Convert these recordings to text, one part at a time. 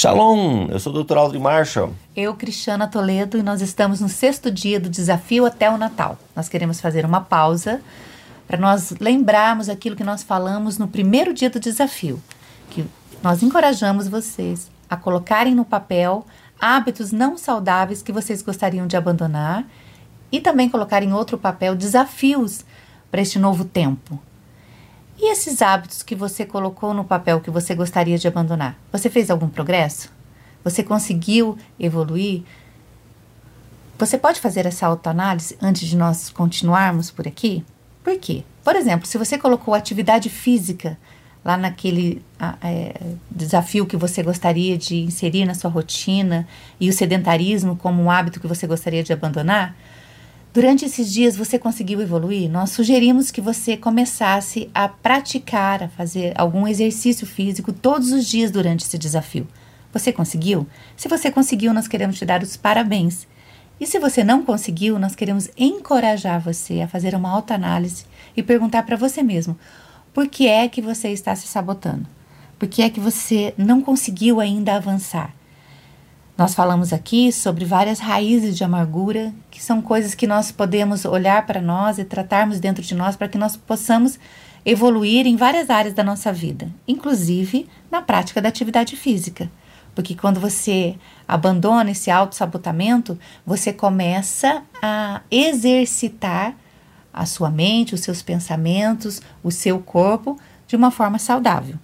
Shalom, eu sou o Dr. Aldrin Marshall. Eu, Cristiana Toledo, e nós estamos no sexto dia do desafio até o Natal. Nós queremos fazer uma pausa para nós lembrarmos aquilo que nós falamos no primeiro dia do desafio, que nós encorajamos vocês a colocarem no papel hábitos não saudáveis que vocês gostariam de abandonar e também colocar em outro papel desafios para este novo tempo. E esses hábitos que você colocou no papel que você gostaria de abandonar? Você fez algum progresso? Você conseguiu evoluir? Você pode fazer essa autoanálise antes de nós continuarmos por aqui? Por quê? Por exemplo, se você colocou atividade física lá naquele é, desafio que você gostaria de inserir na sua rotina e o sedentarismo como um hábito que você gostaria de abandonar, Durante esses dias você conseguiu evoluir? Nós sugerimos que você começasse a praticar, a fazer algum exercício físico todos os dias durante esse desafio. Você conseguiu? Se você conseguiu, nós queremos te dar os parabéns. E se você não conseguiu, nós queremos encorajar você a fazer uma autoanálise e perguntar para você mesmo: por que é que você está se sabotando? Por que é que você não conseguiu ainda avançar? Nós falamos aqui sobre várias raízes de amargura, que são coisas que nós podemos olhar para nós e tratarmos dentro de nós para que nós possamos evoluir em várias áreas da nossa vida, inclusive na prática da atividade física. Porque quando você abandona esse autossabotamento, você começa a exercitar a sua mente, os seus pensamentos, o seu corpo de uma forma saudável.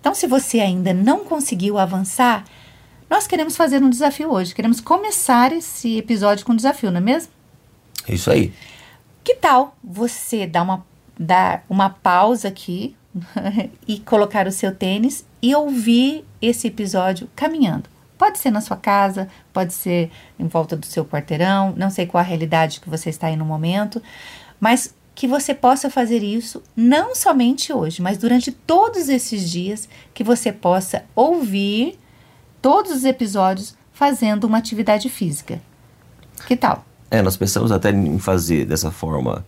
Então, se você ainda não conseguiu avançar, nós queremos fazer um desafio hoje. Queremos começar esse episódio com um desafio, não é mesmo? Isso aí. Que tal você dar uma, dar uma pausa aqui e colocar o seu tênis e ouvir esse episódio caminhando? Pode ser na sua casa, pode ser em volta do seu quarteirão, não sei qual a realidade que você está aí no momento, mas que você possa fazer isso não somente hoje, mas durante todos esses dias, que você possa ouvir todos os episódios fazendo uma atividade física. Que tal? É, nós pensamos até em fazer dessa forma,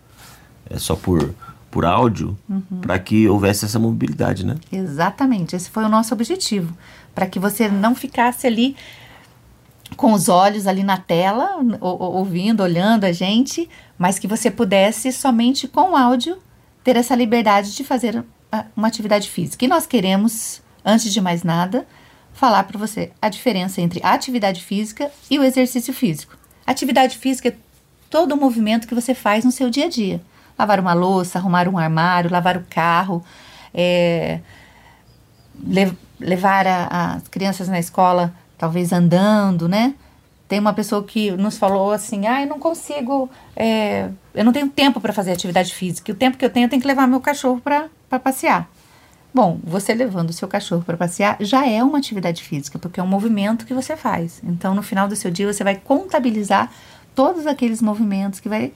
é, só por, por áudio, uhum. para que houvesse essa mobilidade, né? Exatamente, esse foi o nosso objetivo. Para que você não ficasse ali com os olhos ali na tela, ouvindo, olhando a gente, mas que você pudesse somente com áudio ter essa liberdade de fazer uma atividade física. E nós queremos, antes de mais nada, falar para você a diferença entre a atividade física e o exercício físico. Atividade física é todo o movimento que você faz no seu dia a dia. Lavar uma louça, arrumar um armário, lavar o carro, é, le levar as crianças na escola, talvez andando, né? Tem uma pessoa que nos falou assim: ah, eu não consigo, é, eu não tenho tempo para fazer atividade física. O tempo que eu tenho, eu tenho que levar meu cachorro para passear. Bom, você levando o seu cachorro para passear já é uma atividade física, porque é um movimento que você faz. Então, no final do seu dia, você vai contabilizar todos aqueles movimentos que vai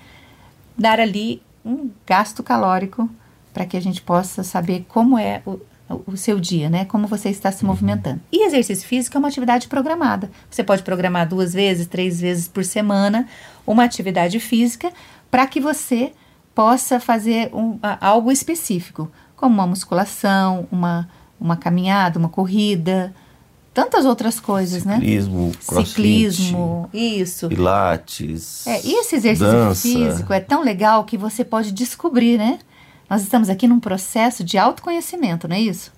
dar ali um gasto calórico para que a gente possa saber como é o, o seu dia, né? Como você está se movimentando. E exercício físico é uma atividade programada. Você pode programar duas vezes, três vezes por semana uma atividade física para que você possa fazer um, algo específico como uma musculação, uma, uma caminhada, uma corrida, tantas outras coisas, Ciclismo, né? Crossfit, Ciclismo, isso. Pilates. É, e esse exercício dança. físico é tão legal que você pode descobrir, né? Nós estamos aqui num processo de autoconhecimento, não é isso?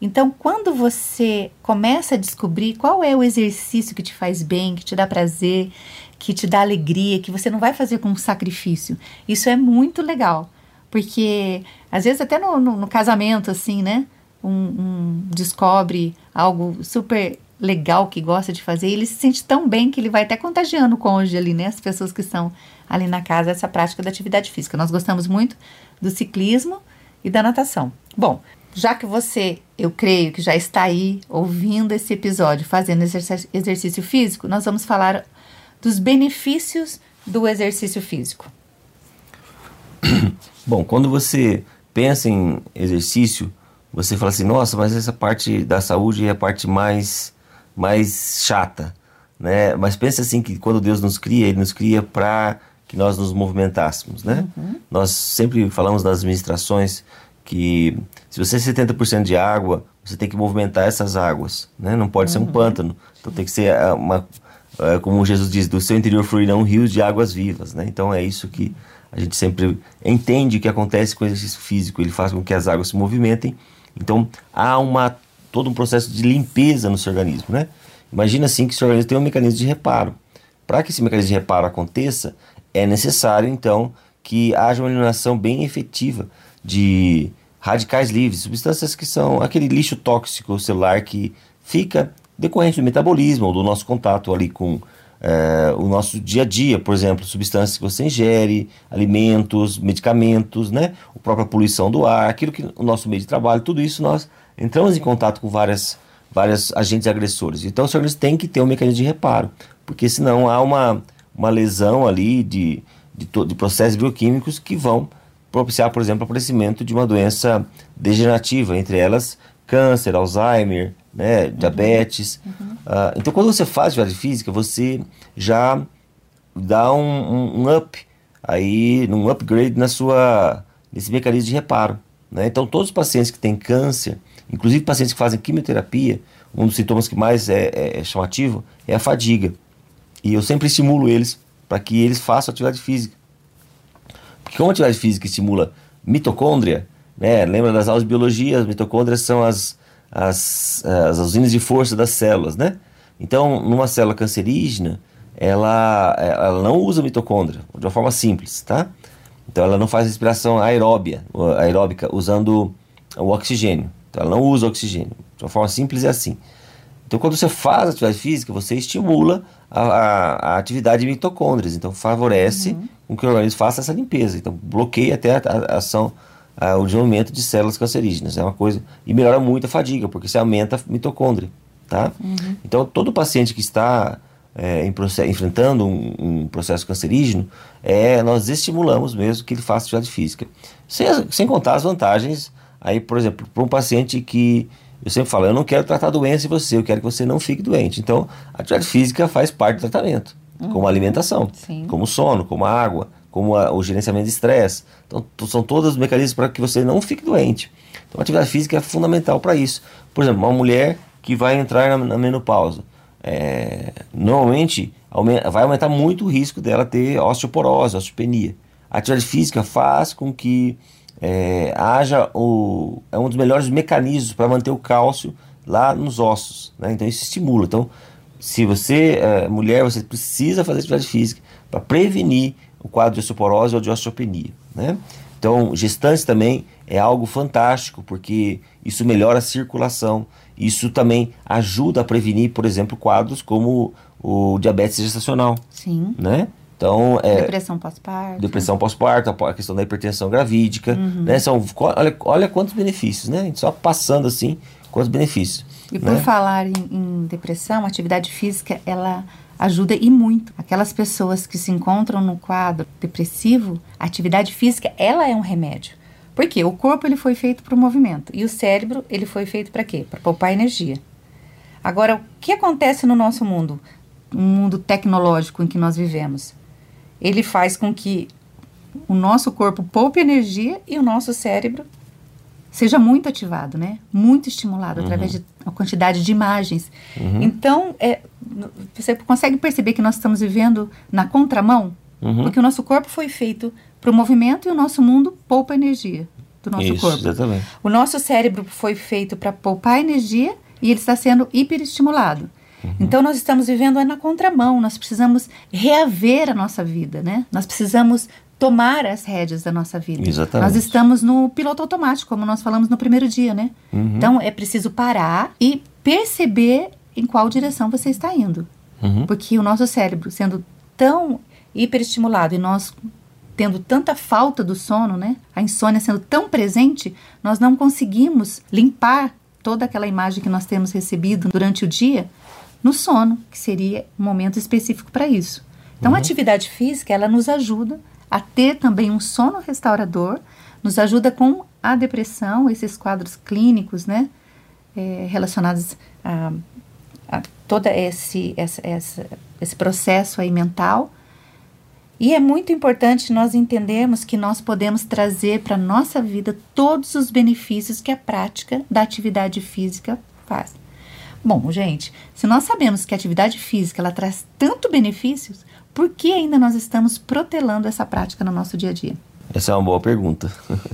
Então, quando você começa a descobrir qual é o exercício que te faz bem, que te dá prazer, que te dá alegria, que você não vai fazer com sacrifício, isso é muito legal. Porque às vezes até no, no, no casamento, assim, né? Um, um, descobre algo super legal que gosta de fazer, e ele se sente tão bem que ele vai até contagiando o cônjuge ali, né? As pessoas que estão ali na casa, essa prática da atividade física. Nós gostamos muito do ciclismo e da natação. Bom, já que você, eu creio que já está aí ouvindo esse episódio, fazendo exercício, físico, nós vamos falar dos benefícios do exercício físico. Bom, quando você pensa em exercício, você fala assim, nossa, mas essa parte da saúde é a parte mais, mais chata, né? Mas pensa assim que quando Deus nos cria, Ele nos cria para que nós nos movimentássemos, né? Uhum. Nós sempre falamos das ministrações que se você é 70% de água, você tem que movimentar essas águas, né? Não pode uhum. ser um pântano. Então tem que ser é, uma, é, como Jesus diz, do seu interior fluirão rios de águas vivas, né? Então é isso que a gente sempre entende que acontece com o exercício físico, ele faz com que as águas se movimentem. Então há uma todo um processo de limpeza no seu organismo, né? Imagina assim que o seu organismo tem um mecanismo de reparo. Para que esse mecanismo de reparo aconteça, é necessário então que haja uma eliminação bem efetiva de radicais livres, substâncias que são aquele lixo tóxico celular que fica decorrente do metabolismo ou do nosso contato ali com é, o nosso dia a dia, por exemplo, substâncias que você ingere, alimentos, medicamentos, né? A própria poluição do ar, aquilo que o nosso meio de trabalho, tudo isso nós entramos em contato com várias, várias agentes agressores. Então, os organismo tem que ter um mecanismo de reparo, porque senão há uma, uma lesão ali de, de, de processos bioquímicos que vão propiciar, por exemplo, o aparecimento de uma doença degenerativa, entre elas câncer, Alzheimer, né, uhum. diabetes. Uhum. Uh, então, quando você faz atividade física, você já dá um, um, um, up, aí, um upgrade na sua, nesse mecanismo de reparo. Né? Então, todos os pacientes que têm câncer, inclusive pacientes que fazem quimioterapia, um dos sintomas que mais é, é, é chamativo é a fadiga. E eu sempre estimulo eles para que eles façam atividade física. Porque como a atividade física estimula mitocôndria, né? lembra das aulas de biologia, as mitocôndrias são as, as, as usinas de força das células, né? Então, numa célula cancerígena, ela, ela não usa mitocôndria, de uma forma simples, tá? Então, ela não faz respiração aeróbia, aeróbica usando o oxigênio. Então, ela não usa oxigênio. De uma forma simples é assim. Então, quando você faz atividade física, você estimula a, a, a atividade de mitocôndrias. Então, favorece uhum. com que o organismo faça essa limpeza. Então, bloqueia até a, a ação, o desenvolvimento de células cancerígenas. É uma coisa. E melhora muito a fadiga, porque você aumenta a mitocôndria. Tá? Uhum. Então, todo paciente que está é, em enfrentando um, um, processo cancerígeno, é, nós estimulamos mesmo que ele faça atividade física. Sem, sem contar as vantagens, aí, por exemplo, para um paciente que eu sempre falo, eu não quero tratar doença em você, eu quero que você não fique doente. Então, a atividade física faz parte do tratamento, uhum. como a alimentação, Sim. como o sono, como a água, como a, o gerenciamento de estresse. Então, são todos os mecanismos para que você não fique doente. Então, a atividade física é fundamental para isso. Por exemplo, uma mulher que vai entrar na, na menopausa, é, normalmente aumenta, vai aumentar muito o risco dela ter osteoporose, osteopenia. A atividade física faz com que é, haja o, é um dos melhores mecanismos para manter o cálcio lá nos ossos. Né? Então isso estimula. Então, se você é mulher, você precisa fazer atividade física para prevenir o quadro de osteoporose ou de osteopenia. Né? Então, gestantes também é algo fantástico, porque isso melhora a circulação. Isso também ajuda a prevenir, por exemplo, quadros como o diabetes gestacional. Sim. Né? Então, é, depressão pós-parto. Depressão pós-parto, a questão da hipertensão gravídica, uhum. né? São, olha, olha quantos benefícios, né? Só passando assim, quantos benefícios. E por né? falar em, em depressão, atividade física, ela ajuda e muito. Aquelas pessoas que se encontram no quadro depressivo, a atividade física, ela é um remédio. Porque o corpo ele foi feito para o movimento e o cérebro ele foi feito para quê? Para poupar energia. Agora, o que acontece no nosso mundo, um mundo tecnológico em que nós vivemos? ele faz com que o nosso corpo poupe energia e o nosso cérebro seja muito ativado, né? Muito estimulado uhum. através de uma quantidade de imagens. Uhum. Então, é, você consegue perceber que nós estamos vivendo na contramão? Uhum. Porque o nosso corpo foi feito para o movimento e o nosso mundo poupa energia do nosso Isso, corpo. Exatamente. O nosso cérebro foi feito para poupar energia e ele está sendo hiperestimulado. Uhum. Então nós estamos vivendo na contramão, nós precisamos reaver a nossa vida, né? Nós precisamos tomar as rédeas da nossa vida. Exatamente. Nós estamos no piloto automático, como nós falamos no primeiro dia, né? Uhum. Então é preciso parar e perceber em qual direção você está indo. Uhum. Porque o nosso cérebro sendo tão hiperestimulado e nós tendo tanta falta do sono, né? A insônia sendo tão presente, nós não conseguimos limpar toda aquela imagem que nós temos recebido durante o dia no sono, que seria um momento específico para isso. Então, uhum. a atividade física, ela nos ajuda a ter também um sono restaurador, nos ajuda com a depressão, esses quadros clínicos, né, é, relacionados a, a todo esse, esse, esse processo aí mental. E é muito importante nós entendermos que nós podemos trazer para a nossa vida todos os benefícios que a prática da atividade física faz. Bom, gente, se nós sabemos que a atividade física ela traz tanto benefícios, por que ainda nós estamos protelando essa prática no nosso dia a dia? Essa é uma boa pergunta.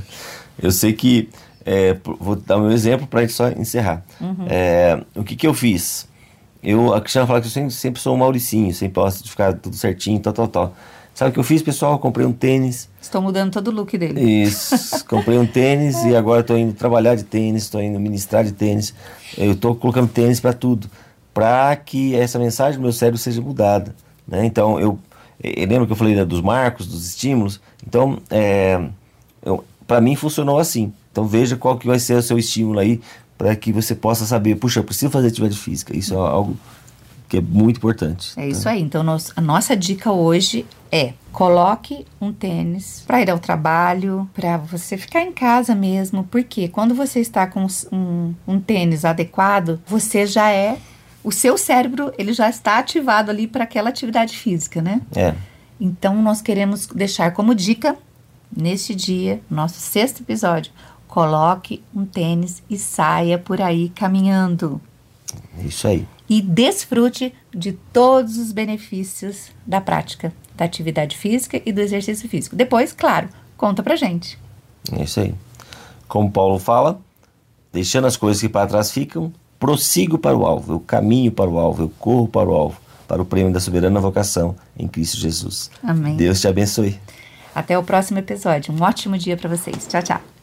eu sei que, é, vou dar um exemplo para a gente só encerrar. Uhum. É, o que, que eu fiz? Eu, a Cristiana fala que eu sempre, sempre sou um Mauricinho, sempre posso de ficar tudo certinho, tal, tal, tal. Sabe o que eu fiz, pessoal? Eu comprei um tênis. Estou mudando todo o look dele. Isso. Comprei um tênis e agora estou indo trabalhar de tênis, estou indo ministrar de tênis. Eu estou colocando tênis para tudo, para que essa mensagem do meu cérebro seja mudada. Né? Então, eu, eu lembro que eu falei né, dos marcos, dos estímulos. Então, é, para mim funcionou assim. Então, veja qual que vai ser o seu estímulo aí para que você possa saber, puxa, eu preciso fazer atividade física. Isso é algo que é muito importante. É isso aí. Então, nós, a nossa dica hoje é coloque um tênis para ir ao trabalho, para você ficar em casa mesmo, porque quando você está com um, um tênis adequado, você já é o seu cérebro ele já está ativado ali para aquela atividade física, né? É. Então nós queremos deixar como dica neste dia, nosso sexto episódio, coloque um tênis e saia por aí caminhando. Isso aí. E desfrute de todos os benefícios da prática da atividade física e do exercício físico. Depois, claro, conta pra gente. É isso aí. Como Paulo fala, deixando as coisas que para trás ficam, prossigo para o alvo, eu caminho para o alvo, eu corro para o alvo, para o prêmio da soberana vocação em Cristo Jesus. Amém. Deus te abençoe. Até o próximo episódio. Um ótimo dia para vocês. Tchau, tchau.